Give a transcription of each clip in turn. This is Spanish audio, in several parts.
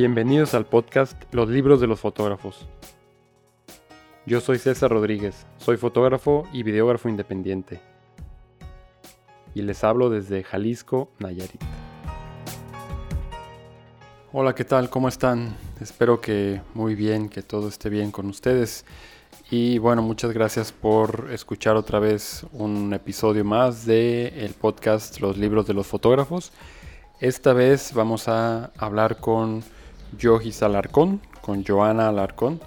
Bienvenidos al podcast Los libros de los fotógrafos. Yo soy César Rodríguez, soy fotógrafo y videógrafo independiente. Y les hablo desde Jalisco, Nayarit. Hola, ¿qué tal? ¿Cómo están? Espero que muy bien, que todo esté bien con ustedes. Y bueno, muchas gracias por escuchar otra vez un episodio más de el podcast Los libros de los fotógrafos. Esta vez vamos a hablar con Yogis Alarcón, con Joana Alarcón.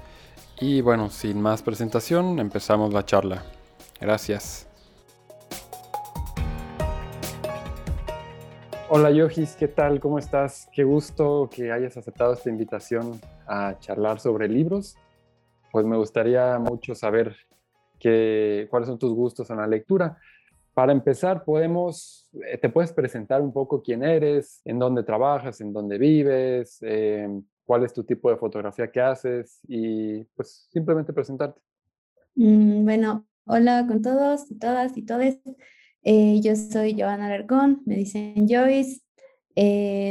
Y bueno, sin más presentación, empezamos la charla. Gracias. Hola Yogis, ¿qué tal? ¿Cómo estás? Qué gusto que hayas aceptado esta invitación a charlar sobre libros. Pues me gustaría mucho saber cuáles son tus gustos en la lectura. Para empezar, podemos, eh, te puedes presentar un poco quién eres, en dónde trabajas, en dónde vives, eh, cuál es tu tipo de fotografía que haces y pues simplemente presentarte. Mm, bueno, hola con todos, todas y todes. Eh, yo soy Joana Alarcón, me dicen Joyce.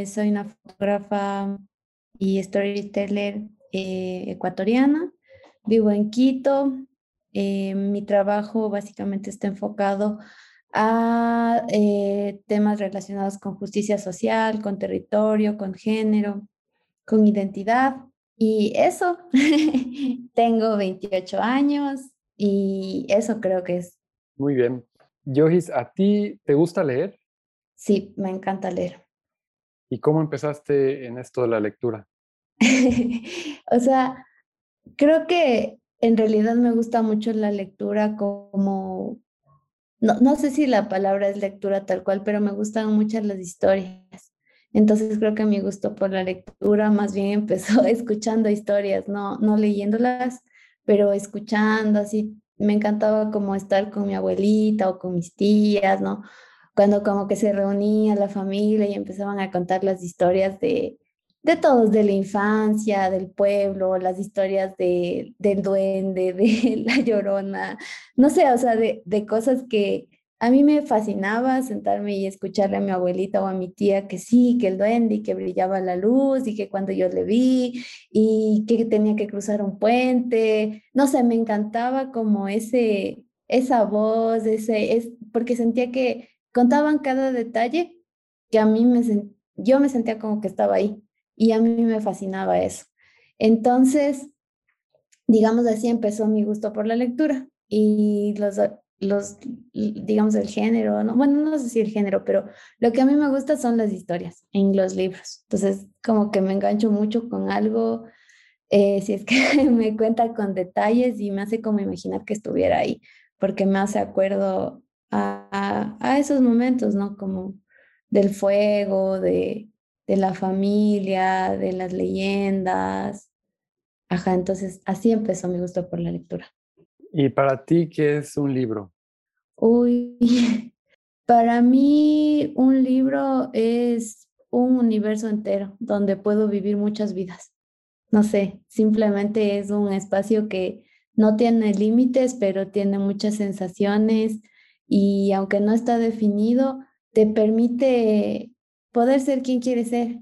soy una fotógrafa y storyteller ecuatoriana. Vivo en Quito. mi trabajo básicamente está enfocado a eh, temas relacionados con justicia social, con territorio, con género, con identidad. Y eso, tengo 28 años y eso creo que es. Muy bien. Yohis, ¿a ti te gusta leer? Sí, me encanta leer. ¿Y cómo empezaste en esto de la lectura? o sea, creo que en realidad me gusta mucho la lectura como no, no sé si la palabra es lectura tal cual, pero me gustan mucho las historias. Entonces creo que mi gusto por la lectura más bien empezó escuchando historias, no, no leyéndolas, pero escuchando, así me encantaba como estar con mi abuelita o con mis tías, ¿no? Cuando como que se reunía la familia y empezaban a contar las historias de, de todos, de la infancia, del pueblo, las historias de, del duende, de la llorona, no sé, o sea, de, de cosas que a mí me fascinaba sentarme y escucharle a mi abuelita o a mi tía que sí, que el duende y que brillaba la luz y que cuando yo le vi y que tenía que cruzar un puente, no sé, me encantaba como ese, esa voz, ese, es, porque sentía que contaban cada detalle que a mí me, yo me sentía como que estaba ahí y a mí me fascinaba eso. Entonces, digamos así, empezó mi gusto por la lectura y los, los digamos, el género, ¿no? bueno, no sé si el género, pero lo que a mí me gusta son las historias en los libros. Entonces, como que me engancho mucho con algo, eh, si es que me cuenta con detalles y me hace como imaginar que estuviera ahí, porque me hace acuerdo a, a esos momentos, ¿no? Como del fuego, de, de la familia, de las leyendas. Ajá, entonces así empezó mi gusto por la lectura. ¿Y para ti qué es un libro? Uy, para mí un libro es un universo entero donde puedo vivir muchas vidas. No sé, simplemente es un espacio que no tiene límites, pero tiene muchas sensaciones y aunque no está definido, te permite poder ser quien quieres ser,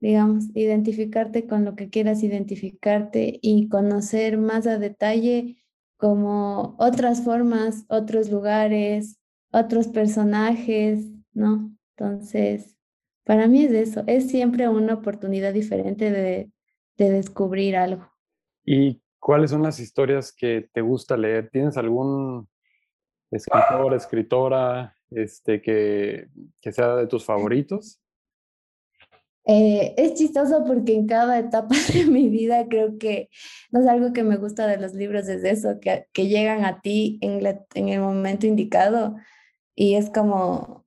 digamos, identificarte con lo que quieras identificarte y conocer más a detalle como otras formas, otros lugares, otros personajes, ¿no? Entonces, para mí es eso, es siempre una oportunidad diferente de, de descubrir algo. ¿Y cuáles son las historias que te gusta leer? ¿Tienes algún escritor, escritora este, que, que sea de tus favoritos? Eh, es chistoso porque en cada etapa de mi vida creo que no es algo que me gusta de los libros, es eso, que, que llegan a ti en, en el momento indicado y es como,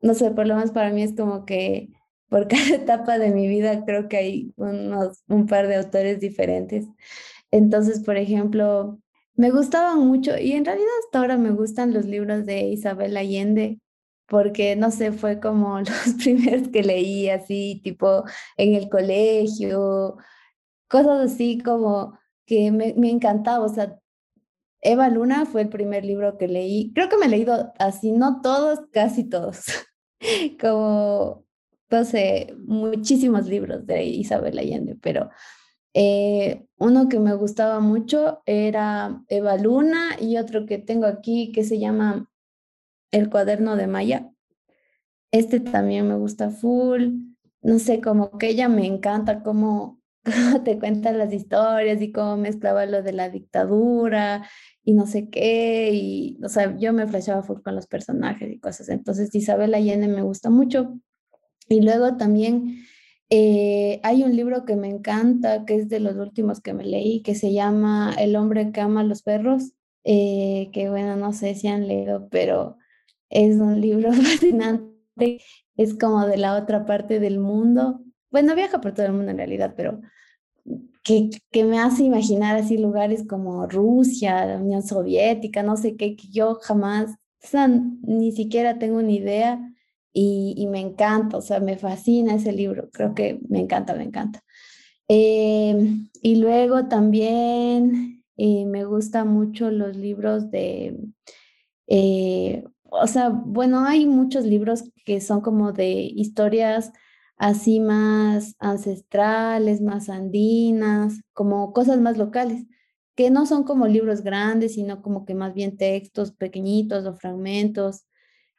no sé, por lo menos para mí es como que por cada etapa de mi vida creo que hay unos, un par de autores diferentes. Entonces, por ejemplo, me gustaban mucho y en realidad hasta ahora me gustan los libros de Isabel Allende porque no sé, fue como los primeros que leí así, tipo en el colegio, cosas así como que me, me encantaba, o sea, Eva Luna fue el primer libro que leí, creo que me he leído así, no todos, casi todos, como no sé, muchísimos libros de Isabel Allende, pero eh, uno que me gustaba mucho era Eva Luna y otro que tengo aquí que se llama El cuaderno de Maya. Este también me gusta full. No sé, como que ella me encanta cómo, te cuenta las historias y cómo mezclaba lo de la dictadura y no sé qué. Y, o sea, yo me flashaba full con los personajes y cosas. Entonces, Isabel Allende me gusta mucho. Y luego también eh, hay un libro que me encanta, que es de los últimos que me leí, que se llama El hombre que ama a los perros, eh, que bueno, no sé si han leído, pero es un libro fascinante, es como de la otra parte del mundo. Bueno, viaja por todo el mundo en realidad, pero que, que me hace imaginar así lugares como Rusia, la Unión Soviética, no sé qué, que yo jamás, ni siquiera tengo una idea y, me encanta, o sea, me fascina ese libro, creo que me encanta, me encanta. Em, y luego también eh, me gustan mucho los libros de, eh, o sea, bueno, hay muchos libros que son como de historias así más ancestrales, más andinas, como cosas más locales, que no son como libros grandes, sino como que más bien textos pequeñitos o fragmentos.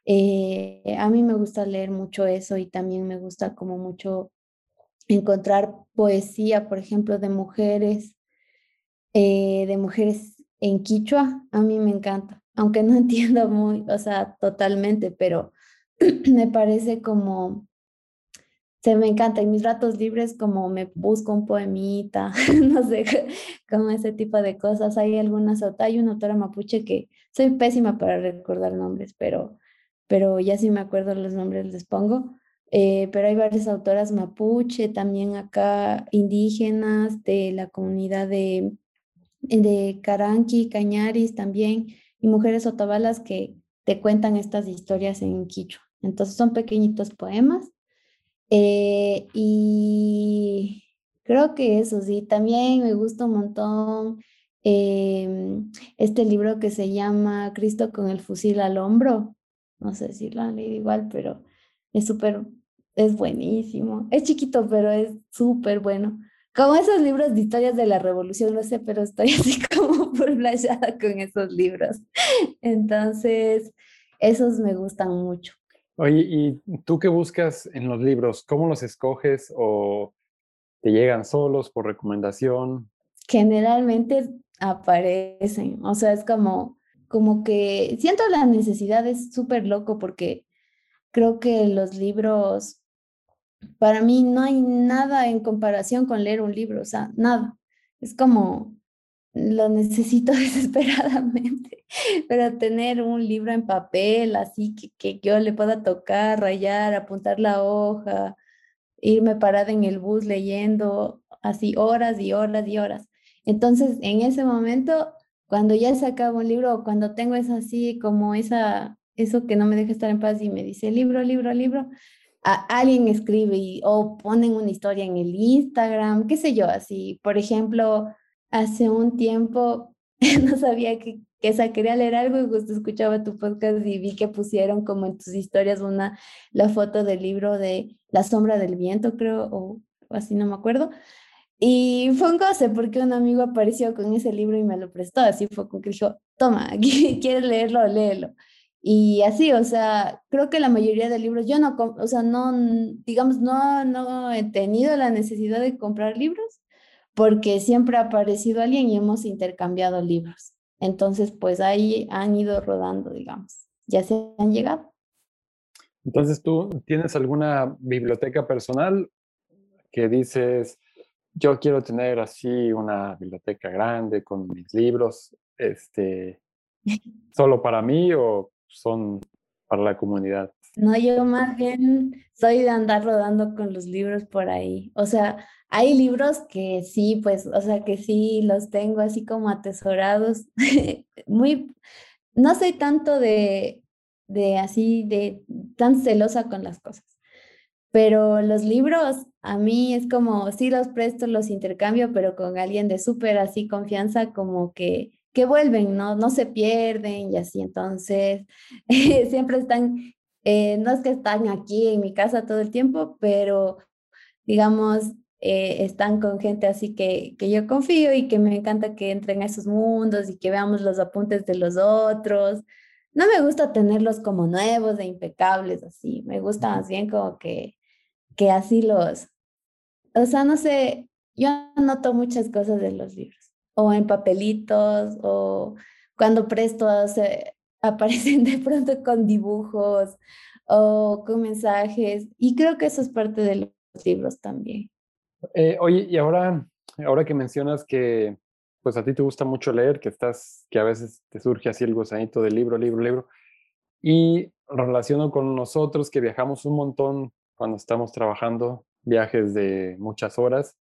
Eh, a mí me gusta leer mucho eso y también me gusta como mucho encontrar poesía, por ejemplo, de mujeres, eh, de mujeres en quichua. A mí me encanta, aunque no entiendo muy, o sea, totalmente, pero me parece como, se me encanta. En mis ratos libres como me busco un poemita, no sé, como ese tipo de cosas. Hay algunas, hay una autora mapuche que soy pésima para recordar nombres, pero pero ya si me acuerdo los nombres les pongo. Eh, pero hay varias autoras mapuche, también acá indígenas de la comunidad de, de Caranqui, Cañaris también, y mujeres otabalas que te cuentan estas historias en quichua. Entonces son pequeñitos poemas. Eh, y creo que eso sí, también me gusta un montón em, este libro que se llama Cristo con el fusil al hombro, no sé si lo han leído igual, pero es súper, es buenísimo. Es chiquito, pero es súper bueno. Como esos libros de historias de la revolución, no sé, pero estoy así como por playada con esos libros. Entonces, esos me gustan mucho. Oye, ¿y tú qué buscas en los libros? ¿Cómo los escoges o te llegan solos por recomendación? Generalmente aparecen, o sea, es como como que siento la necesidad, es súper loco porque creo que los libros, para mí no hay nada en comparación con leer un libro, o sea, nada. Es como, lo necesito desesperadamente, pero tener un libro en papel, así que, que yo le pueda tocar, rayar, apuntar la hoja, irme parada en el bus leyendo así horas y horas y horas. Entonces, en ese momento cuando ya se acaba un libro o cuando tengo es así como esa, eso que no me deja estar en paz y me dice libro, libro, libro, alguien escribe y, o ponen una historia en el Instagram, qué sé yo, así. Por ejemplo, hace un tiempo no sabía que, que esa quería leer algo y justo escuchaba tu podcast y vi que pusieron como en tus historias una, la foto del libro de La sombra del viento, creo, o así no me acuerdo. Y fue un goce porque un amigo apareció con ese libro y me lo prestó. Así fue como que dijo, toma, ¿quieres leerlo? Léelo. Y así, o sea, creo que la mayoría de libros, yo no, o sea, no, digamos, no, no he tenido la necesidad de comprar libros porque siempre ha aparecido alguien y hemos intercambiado libros. Entonces, pues ahí han ido rodando, digamos, ya se han llegado. Entonces, ¿tú tienes alguna biblioteca personal que dices, yo quiero tener así una biblioteca grande con mis libros, este, solo para mí o son para la comunidad? No, yo más bien soy de andar rodando con los libros por ahí. O sea, hay libros que sí, pues, o sea, que sí los tengo así como atesorados. Muy, no soy tanto de, de así, de tan celosa con las cosas. Pero los libros, a mí es como, sí los presto, los intercambio, pero con alguien de súper así confianza, como que, que vuelven, ¿no? No se pierden y así. Entonces, siempre están Eh, no es que están aquí en mi casa todo el tiempo, pero digamos, eh, están con gente así que, que yo confío y que me encanta que entren a esos mundos y que veamos los apuntes de los otros. No me gusta tenerlos como nuevos e impecables así, me gusta más bien como que, que así los, o sea, no sé, yo anoto muchas cosas de los libros, o en papelitos, o cuando presto aparecen de pronto con dibujos o con mensajes, y creo que eso es parte de los libros también. Eh, oye, y ahora, ahora que mencionas que pues a ti te gusta mucho leer, que estás, que a veces te surge así el gusanito de libro, libro, libro, y relaciono con nosotros que viajamos un montón cuando estamos trabajando, viajes de muchas horas.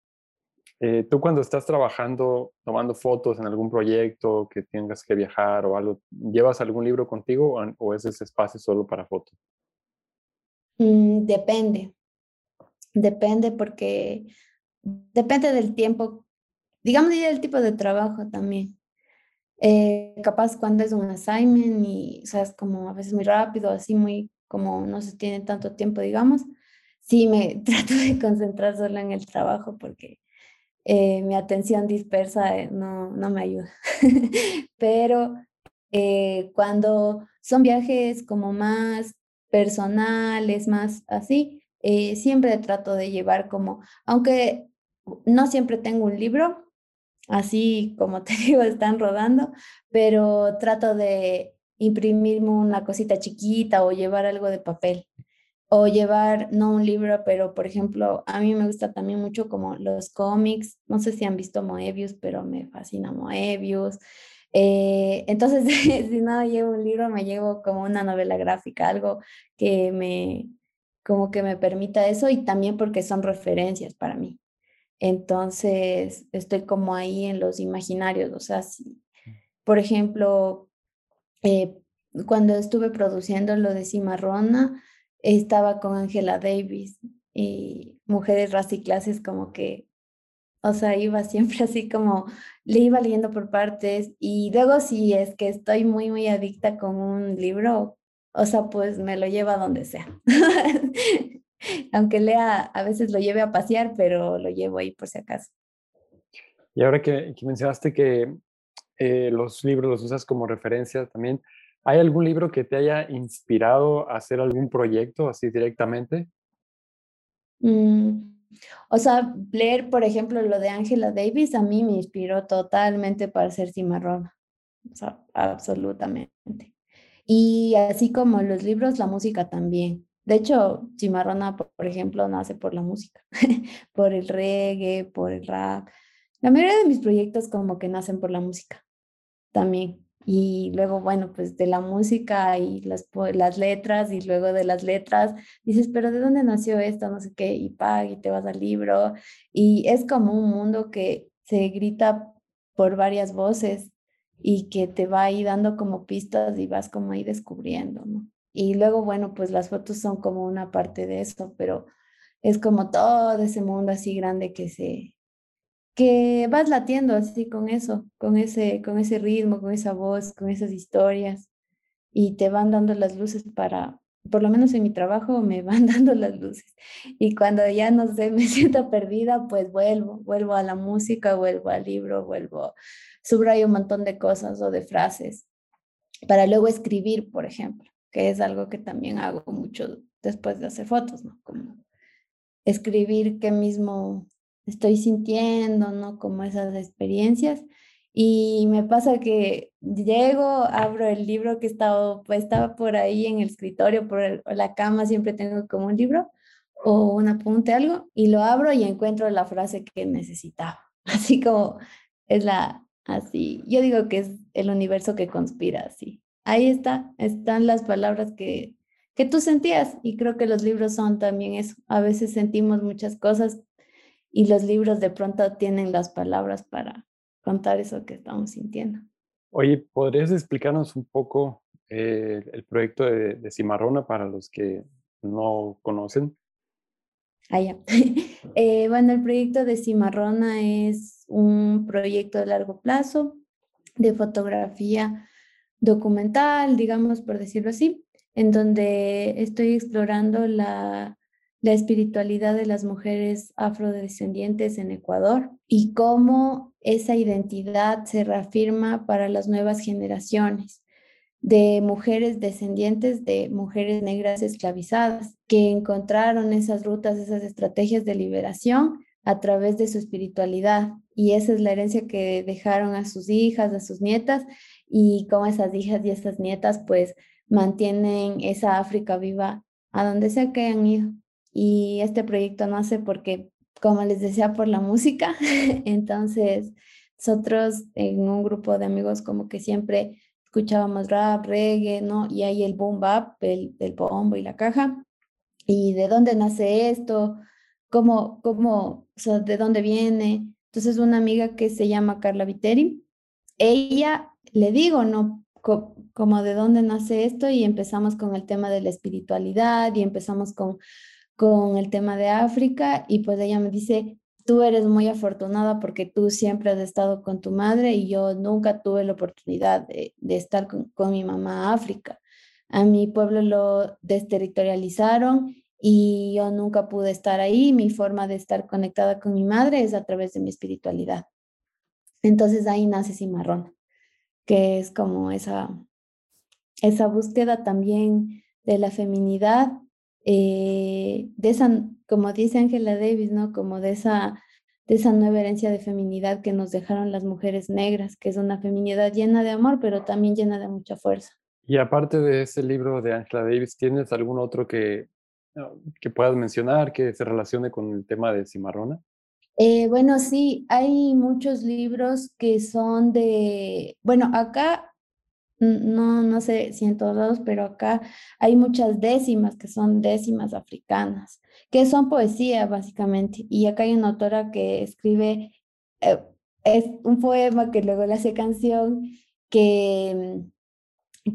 Eh, tú cuando estás trabajando, tomando fotos en algún proyecto que tengas que viajar o algo, ¿llevas algún libro contigo o, o es ese espacio solo para fotos? Mm, depende. Depende porque depende del tiempo, digamos, y del tipo de trabajo también. Eh, capaz cuando es un assignment y, o sea, es como a veces muy rápido, así muy, como no se tiene tanto tiempo, digamos, sí me trato de concentrar solo en el trabajo porque eh, mi atención dispersa eh, no, no me ayuda. Pero cuando son viajes como más personales, más así, siempre trato de llevar como, aunque no siempre tengo un libro, así como te digo, están rodando, pero trato de imprimirme una cosita chiquita o llevar algo de papel o llevar, no un libro, pero por ejemplo, a mí me gusta también mucho como los cómics, no sé si han visto Moebius, pero me fascina Moebius. Eh, entonces, si no llevo un libro, me llevo como una novela gráfica, algo que me, como que me permita eso y también porque son referencias para mí. Entonces, estoy como ahí en los imaginarios, o sea, por ejemplo, eh, cuando estuve produciendo lo de Cimarrona, estaba con Angela Davis y Mujeres, Raza y Clases como que, o sea, iba siempre así como, le iba leyendo por partes y luego si es que estoy muy, muy adicta con un libro, o sea, pues me lo lleva donde sea. aunque lea, a veces lo lleve a pasear, pero lo llevo ahí por si acaso. Y ahora que, mencionaste que eh, los libros los usas como referencia también, ¿hay algún libro que te haya inspirado a hacer algún proyecto así directamente? Mm, o sea, leer, por ejemplo, lo de Angela Davis a mí me inspiró totalmente para hacer cimarrón. O sea, absolutamente. Y así como los libros, la música también. De hecho, Cimarrona, por ejemplo, nace por la música, por el reggae, por el rap. La mayoría de mis proyectos como que nacen por la música también. Y luego, bueno, pues de la música y las, las letras y luego de las letras dices, pero ¿de dónde nació esto? No sé qué, y pa, y te vas al libro. Y es como un mundo que se grita por varias voces y que te va ahí dando como pistas y vas como ahí descubriendo, ¿no? Y luego, bueno, pues las fotos son como una parte de eso, pero es como todo ese mundo así grande que se, que vas latiendo así con eso, con ese, con ese ritmo, con esa voz, con esas historias y te van dando las luces para, por lo menos en mi trabajo me van dando las luces y cuando ya no sé, me siento perdida, pues vuelvo, vuelvo a la música, vuelvo al libro, vuelvo, subrayo un montón de cosas o de frases para luego escribir, por ejemplo que es algo que también hago mucho después de hacer fotos, ¿no? Como escribir qué mismo estoy sintiendo, ¿no? Como esas experiencias. Y me pasa que llego, abro el libro que estaba, pues, estaba por ahí en el escritorio, por la cama, siempre tengo como un libro o un apunte, algo, y lo abro y encuentro la frase que necesitaba. Así como es la, así, yo digo que es el universo que conspira, así ahí está, están las palabras que, que tú sentías y creo que los libros son también eso. A veces sentimos muchas cosas y los libros de pronto tienen las palabras para contar eso que estamos sintiendo. Oye, ¿podrías explicarnos un poco eh, el proyecto de, Cimarrona para los que no conocen? Ah, ya. Eh, bueno, el proyecto de Cimarrona es un proyecto de largo plazo de fotografía documental, digamos, por decirlo así, en donde estoy explorando la, la espiritualidad de las mujeres afrodescendientes en Ecuador y cómo esa identidad se reafirma para las nuevas generaciones de mujeres descendientes de mujeres negras esclavizadas que encontraron esas rutas, esas estrategias de liberación a través de su espiritualidad. Y esa es la herencia que dejaron a sus hijas, a sus nietas, y como esas hijas y esas nietas pues mantienen esa África viva a donde sea que hayan ido. Y este proyecto nace porque, como les decía, por la música. Entonces, nosotros en un grupo de amigos como que siempre escuchábamos rap, reggae, ¿no? Y ahí el boom bap, el, el bombo y la caja. ¿Y de dónde nace esto? ¿Cómo, cómo, o sea, de dónde viene? Entonces, una amiga que se llama Carla Viteri, ella, le digo, ¿no? como de dónde nace esto y empezamos con el tema de la espiritualidad y empezamos con, con el tema de África y pues ella me dice, tú eres muy afortunada porque tú siempre has estado con tu madre y yo nunca tuve la oportunidad de, estar con, mi mamá África. A mi pueblo lo desterritorializaron y yo nunca pude estar ahí. Mi forma de estar conectada con mi madre es a través de mi espiritualidad. Entonces ahí nace Cimarrón, que es como esa, esa búsqueda también de la feminidad, eh, de esa como dice Angela Davis, ¿no? Como de esa, de esa nueva herencia de feminidad que nos dejaron las mujeres negras, que es una feminidad llena de amor, pero también llena de mucha fuerza. Y aparte de ese libro de Angela Davis, ¿tienes algún otro que, que puedas mencionar que se relacione con el tema de Cimarrona? Eh, bueno, sí, hay muchos libros que son de, bueno, acá no, no sé si en todos lados, pero acá hay muchas décimas que son décimas africanas, que son poesía básicamente. Y acá hay una autora que escribe, eh, es un poema que luego le hace canción, que,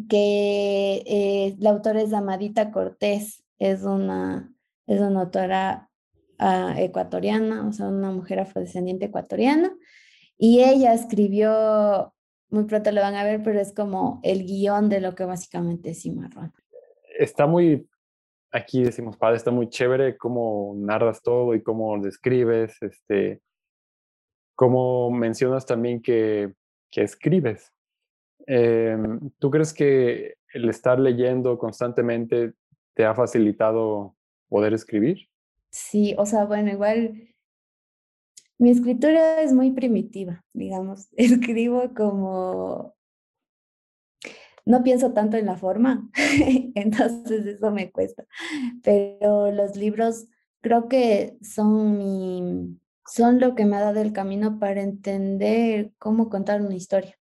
que eh, la autora es Amadita Cortés, es una, es una autora ah, ecuatoriana, o sea, una mujer afrodescendiente ecuatoriana. Y ella escribió muy pronto lo van a ver, pero es como el guion de lo que básicamente es Cimarrón. Está muy, aquí decimos, padre, está muy chévere cómo narras todo y cómo describes, este, cómo mencionas también que, que escribes. Em, ¿Tú crees que el estar leyendo constantemente te ha facilitado poder escribir? Sí, o sea, bueno, igual mi escritura es muy primitiva, digamos. Escribo como... No pienso tanto en la forma, entonces eso me cuesta. Pero los libros creo que son mi, son lo que me ha dado el camino para entender cómo contar una historia.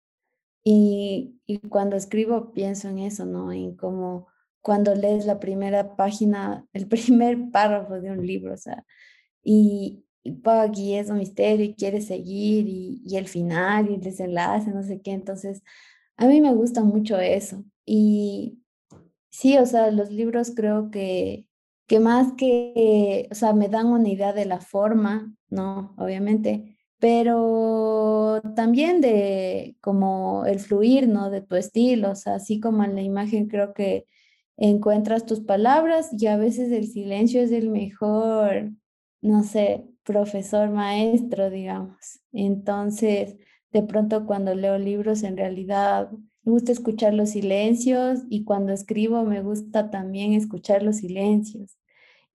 Y, y, cuando escribo pienso en eso, ¿no? En cómo cuando lees la primera página, el primer párrafo de un libro, o sea, y, y aquí es un misterio y quiere seguir y, el final y el desenlace, no sé qué. Entonces, a mí me gusta mucho eso. Y sí, o sea, los libros creo que, que más que, o sea, me dan una idea de la forma, ¿no? Obviamente, pero también de como el fluir, ¿no? De tu estilo, o sea, así como en la imagen creo que encuentras tus palabras y a veces el silencio es el mejor, no sé, profesor maestro, digamos. Entonces, de pronto cuando leo libros, en realidad me gusta escuchar los silencios y cuando escribo me gusta también escuchar los silencios.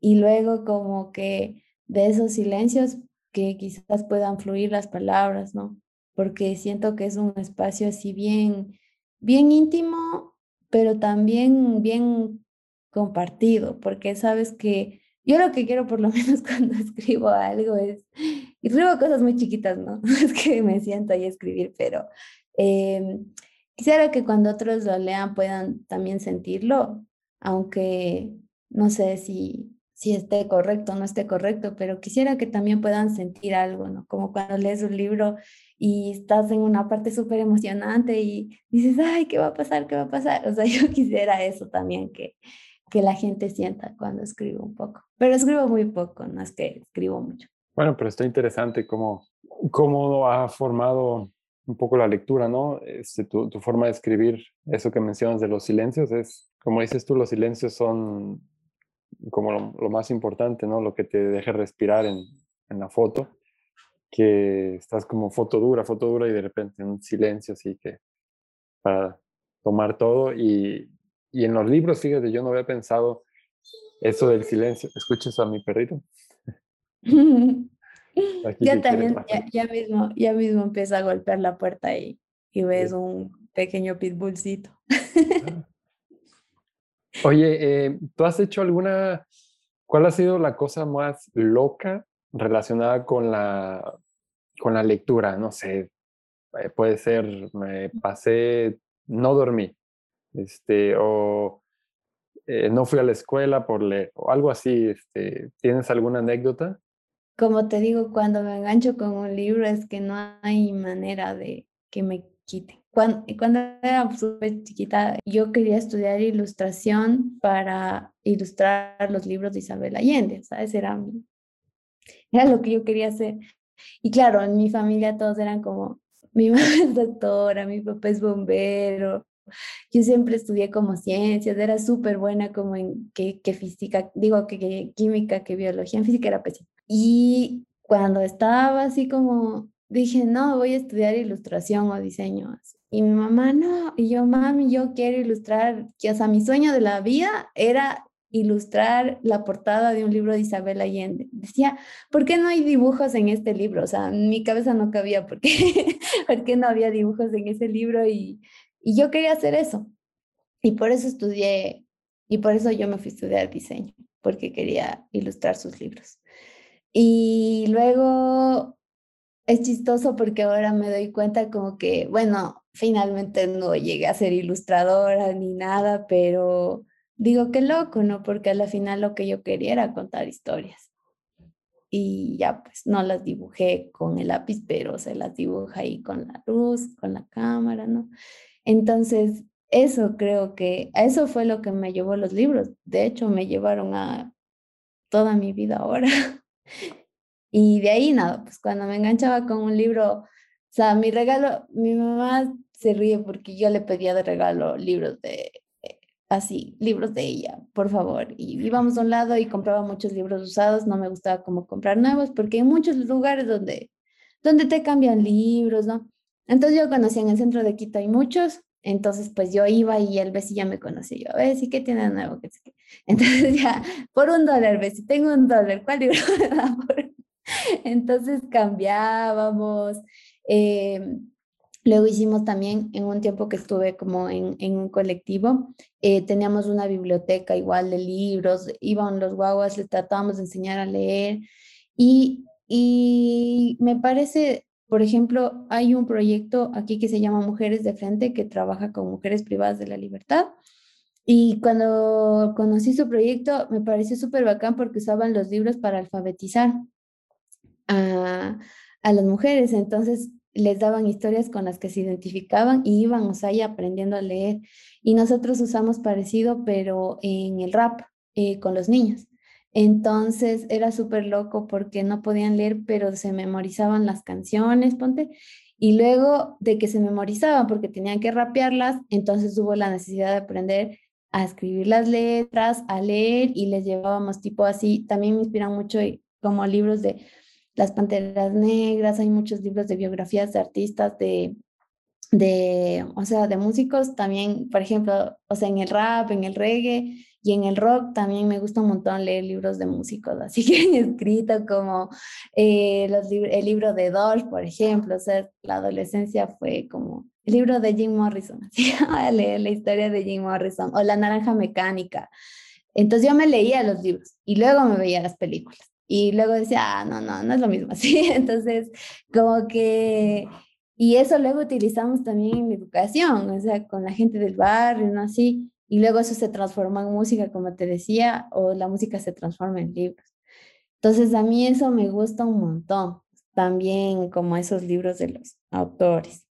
Y luego como que de esos silencios que quizás puedan fluir las palabras, ¿no? Porque siento que es un espacio así bien, bien íntimo, pero también bien compartido, porque sabes que yo lo que quiero por lo menos cuando escribo algo es, y escribo cosas muy chiquitas, ¿no? Es que me siento ahí a escribir, pero em, quisiera que cuando otros lo lean puedan también sentirlo, aunque no sé si, si esté correcto o no esté correcto, pero quisiera que también puedan sentir algo, ¿no? Como cuando lees un libro y estás en una parte súper emocionante y dices, ay, ¿qué va a pasar? ¿Qué va a pasar? O sea, yo quisiera eso también, que, que la gente sienta cuando escribo un poco. Pero escribo muy poco, no es que escribo mucho. Bueno, pero está interesante cómo, cómo ha formado un poco la lectura, ¿no? Este, tu, tu, forma de escribir, eso que mencionas de los silencios, es, como dices tú, los silencios son como lo, más importante, ¿no? Lo que te deje respirar en, en, la foto, que estás como foto dura, foto dura y de repente un silencio así que para tomar todo y, y en los libros, fíjate, yo no había pensado eso del silencio. ¿Escuchas a mi perrito? ya también, ya, mismo, ya mismo empieza a golpear la puerta y, y ves un pequeño pitbullcito. Ah. Oye, eh, ¿tú has hecho alguna, cuál ha sido la cosa más loca relacionada con la, con la lectura? No sé, eh, puede ser, me pasé, no dormí, este, o eh, no fui a la escuela por leer, o algo así, este, ¿tienes alguna anécdota? como te digo, cuando me engancho con un libro es que no hay manera de que me quite. Cuando, cuando era súper chiquita, yo quería estudiar ilustración para ilustrar los libros de Isabel Allende, ¿sabes? Era, era lo que yo quería hacer. Y claro, en mi familia todos eran como, mi mamá es doctora, mi papá es bombero, yo siempre estudié como ciencias, era súper buena como en que, que física, digo que, que, química, que biología, en física era pésima. Y cuando estaba así como, dije, no, voy a estudiar ilustración o diseño. Y mi mamá, no, y yo, mami, yo quiero ilustrar, que, o sea, mi sueño de la vida era ilustrar la portada de un libro de Isabel Allende. Decía, ¿por qué no hay dibujos en este libro? O sea, en mi cabeza no cabía, ¿por qué, ¿por qué no había dibujos en ese libro? Y, y yo quería hacer eso. Y por eso estudié, y por eso yo me fui a estudiar diseño, porque quería ilustrar sus libros. Y luego es chistoso porque ahora me doy cuenta como que, bueno, finalmente no llegué a ser ilustradora ni nada, pero digo que loco, ¿no? Porque a la final lo que yo quería era contar historias. Y ya pues no las dibujé con el lápiz, pero se las dibuja ahí con la luz, con la cámara, ¿no? Entonces, eso creo que, eso fue lo que me llevó los libros. De hecho, me llevaron a toda mi vida ahora. Y de ahí nada, pues cuando me enganchaba con un libro, o sea, mi regalo, mi mamá se ríe porque yo le pedía de regalo libros de, eh, así, libros de ella, por favor. Y íbamos a un lado y compraba muchos libros usados, no me gustaba como comprar nuevos porque hay muchos lugares donde, donde te cambian libros, ¿no? Entonces yo conocía en el centro de Quito hay muchos, entonces pues yo iba y el Bessie ya me conocía, yo, Bessie, ¿qué tiene de nuevo? Entonces ya, por un dólar, Bessie, tengo un dólar, ¿cuál libro me da por entonces cambiábamos. Eh, luego hicimos también, en un tiempo que estuve como en, un colectivo, eh, teníamos una biblioteca igual de libros, iban los guaguas, les tratábamos de enseñar a leer. Y, y me parece, por ejemplo, hay un proyecto aquí que se llama Mujeres de Frente, que trabaja con mujeres privadas de la libertad. Y cuando conocí su proyecto, me pareció súper bacán porque usaban los libros para alfabetizar a, las mujeres. Entonces les daban historias con las que se identificaban y iban, o sea, aprendiendo a leer. Y nosotros usamos parecido, pero en el rap, eh, con los niños. Entonces era súper loco porque no podían leer, pero se memorizaban las canciones, ponte. Y luego de que se memorizaban porque tenían que rapearlas, entonces hubo la necesidad de aprender a escribir las letras, a leer y les llevábamos tipo así. También me inspiran mucho como libros de las Panteras Negras, hay muchos libros de biografías de artistas, de, de, o sea, de músicos también, por ejemplo, o sea, en el rap, en el reggae y en el rock también me gusta un montón leer libros de músicos, así que he escrito como eh, los el libro de Dolph, por ejemplo, o sea, la adolescencia fue como el libro de Jim Morrison, así, a leer la historia de Jim Morrison, o La Naranja Mecánica. Entonces yo me leía los libros y luego me veía las películas. Y luego decía, ah, no, no, no es lo mismo, ¿sí? Entonces, como que, y eso luego utilizamos también en educación, o sea, con la gente del barrio, ¿no? Así, y luego eso se transforma en música, como te decía, o la música se transforma en libros. Entonces, a mí eso me gusta un montón, también como esos libros de los autores.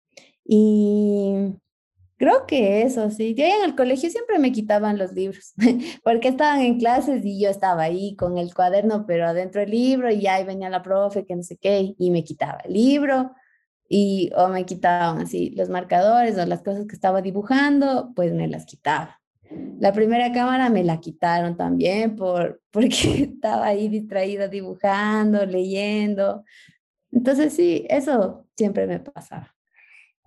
Y Creo que eso, sí. Yo en el colegio siempre me quitaban los libros, porque estaban en clases y yo estaba ahí con el cuaderno, pero adentro del libro y ahí venía la profe, que no sé qué, y me quitaba el libro y o me quitaban así los marcadores o las cosas que estaba dibujando, pues me las quitaba. La primera cámara me la quitaron también por, porque estaba ahí distraída dibujando, leyendo. Entonces sí, eso siempre me pasaba.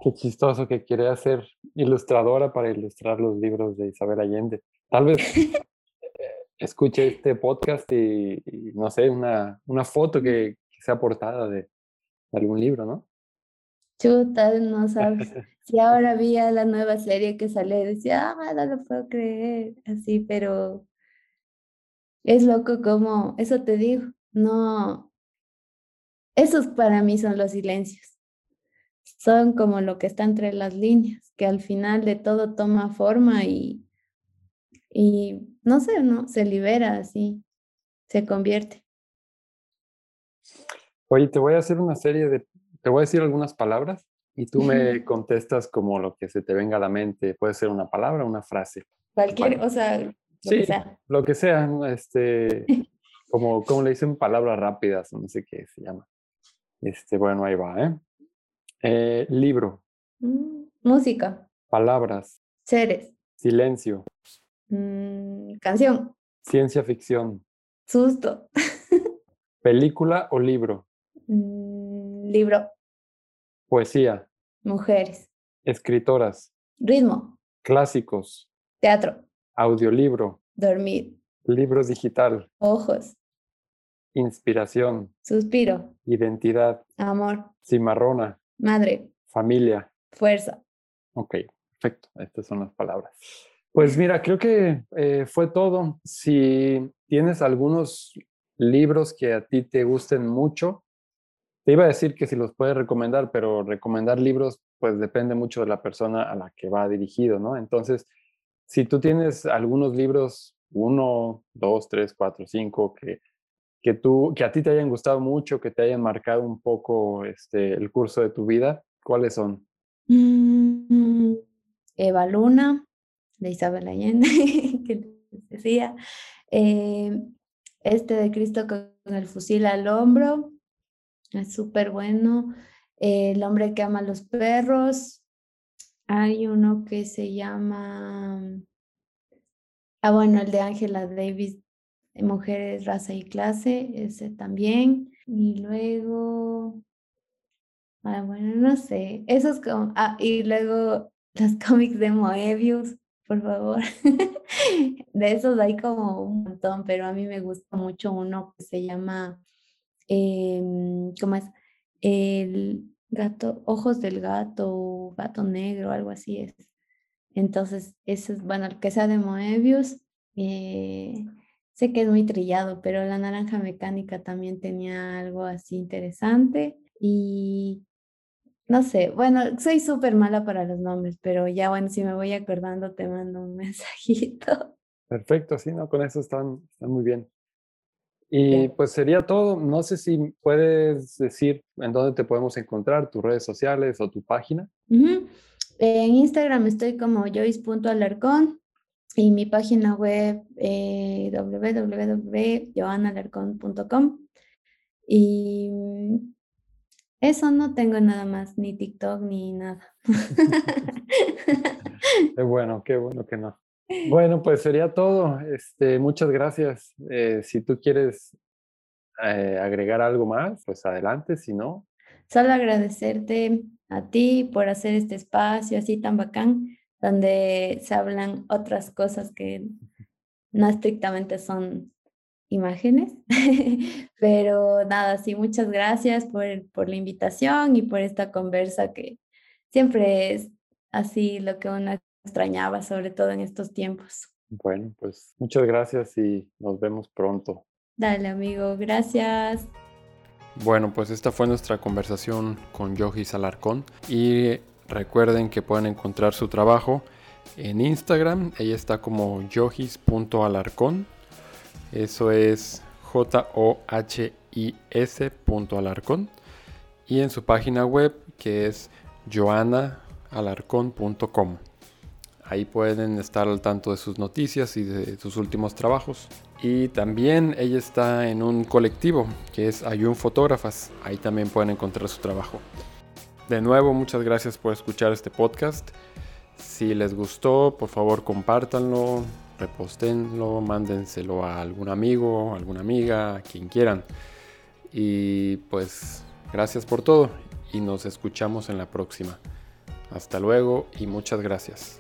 Qué chistoso que quiere ser ilustradora para ilustrar los libros de Isabel Allende. Tal vez escuche este podcast y, no sé, una, una foto que, sea portada de, algún libro, ¿no? Chuta, no sabes. Si ahora vi la nueva serie que sale, decía, ah, no lo puedo creer, así, pero es loco como, eso te digo, no, esos para mí son los silencios. Son como lo que está entre las líneas, que al final de todo toma forma y, y no sé, ¿no? Se libera así, se convierte. Oye, te voy a hacer una serie de, te voy a decir algunas palabras y tú me contestas como lo que se te venga a la mente. Puede ser una palabra, una frase. Cualquier, o sea, lo que sea. Lo que sea, este, como, como le dicen palabras rápidas, no sé qué se llama. Este, bueno, ahí va, ¿eh? eh libro. Mm, música. Palabras. Seres. Silencio. Mm, canción. Ciencia ficción. Susto. Película o libro. Mm, libro. Poesía. Mujeres. Escritoras. Ritmo. Clásicos. Teatro. Audiolibro. Dormir. Libro digital. Ojos. Inspiración. Suspiro. Identidad. Amor. Cimarrona. Madre. Familia. Fuerza. Ok, perfecto. Estas son las palabras. Pues mira, creo que eh, fue todo. Si tienes algunos libros que a ti te gusten mucho, te iba a decir que si los puedes recomendar, pero recomendar libros pues depende mucho de la persona a la que va dirigido, ¿no? Entonces, si tú tienes algunos libros, uno, dos, tres, cuatro, cinco, que, que, tú, que a ti te hayan gustado mucho, que te hayan marcado un poco este, el curso de tu vida, ¿cuáles son? Mm, Eva Luna, de Isabel Allende, que decía, eh, este de Cristo con el fusil al hombro, es súper bueno. el hombre que ama a los perros. Hay uno que se llama, ah, bueno, el de Angela Davis, Mujeres, Raza y Clase, ese también. Y luego, ah, bueno, no sé, esos, como, ah, y luego los cómics de Moebius, por favor. de esos hay como un montón, pero a mí me gusta mucho uno que se llama, em, ¿cómo es? El gato, ojos del gato, gato negro, algo así es. Entonces, eso es, bueno, el que sea de Moebius, eh, sé que es muy trillado, pero la naranja mecánica también tenía algo así interesante. Y no sé, bueno, soy súper mala para los nombres, pero ya bueno, si me voy acordando te mando un mensajito. Perfecto, sí, no, con eso están, están muy bien. Y pues sería todo. No sé si puedes decir en dónde te podemos encontrar, tus redes sociales o tu página. En Instagram estoy como joyce.alarcón y mi página web eh, www.joanalarcón.com. Y eso no tengo nada más, ni TikTok ni nada. qué bueno, qué bueno que no. Bueno, pues sería todo. Este, muchas gracias. Eh, si tú quieres eh, agregar algo más, pues adelante, si no. Solo agradecerte a ti por hacer este espacio así tan bacán, donde se hablan otras cosas que no estrictamente son imágenes. Pero nada, sí, muchas gracias por, por la invitación y por esta conversa que siempre es así lo que uno extrañaba, sobre todo en estos tiempos. Bueno, pues muchas gracias y nos vemos pronto. Dale, amigo, gracias. Bueno, pues esta fue nuestra conversación con Yogis Alarcón y recuerden que pueden encontrar su trabajo en Instagram. Ella está como yogis.alarcón eso es J-O-H-I-S Alarcón. Y en su página web que es joannaalarcón.com. Ahí pueden estar al tanto de sus noticias y de sus últimos trabajos. Y también ella está en un colectivo que es Ayun Fotógrafas. Ahí también pueden encontrar su trabajo. de nuevo, muchas gracias por escuchar este podcast. Si les gustó, por favor compártanlo, repostenlo, mándenselo a algún amigo, alguna amiga, quien quieran. Y pues gracias por todo y nos escuchamos en la próxima. Hasta luego y muchas gracias.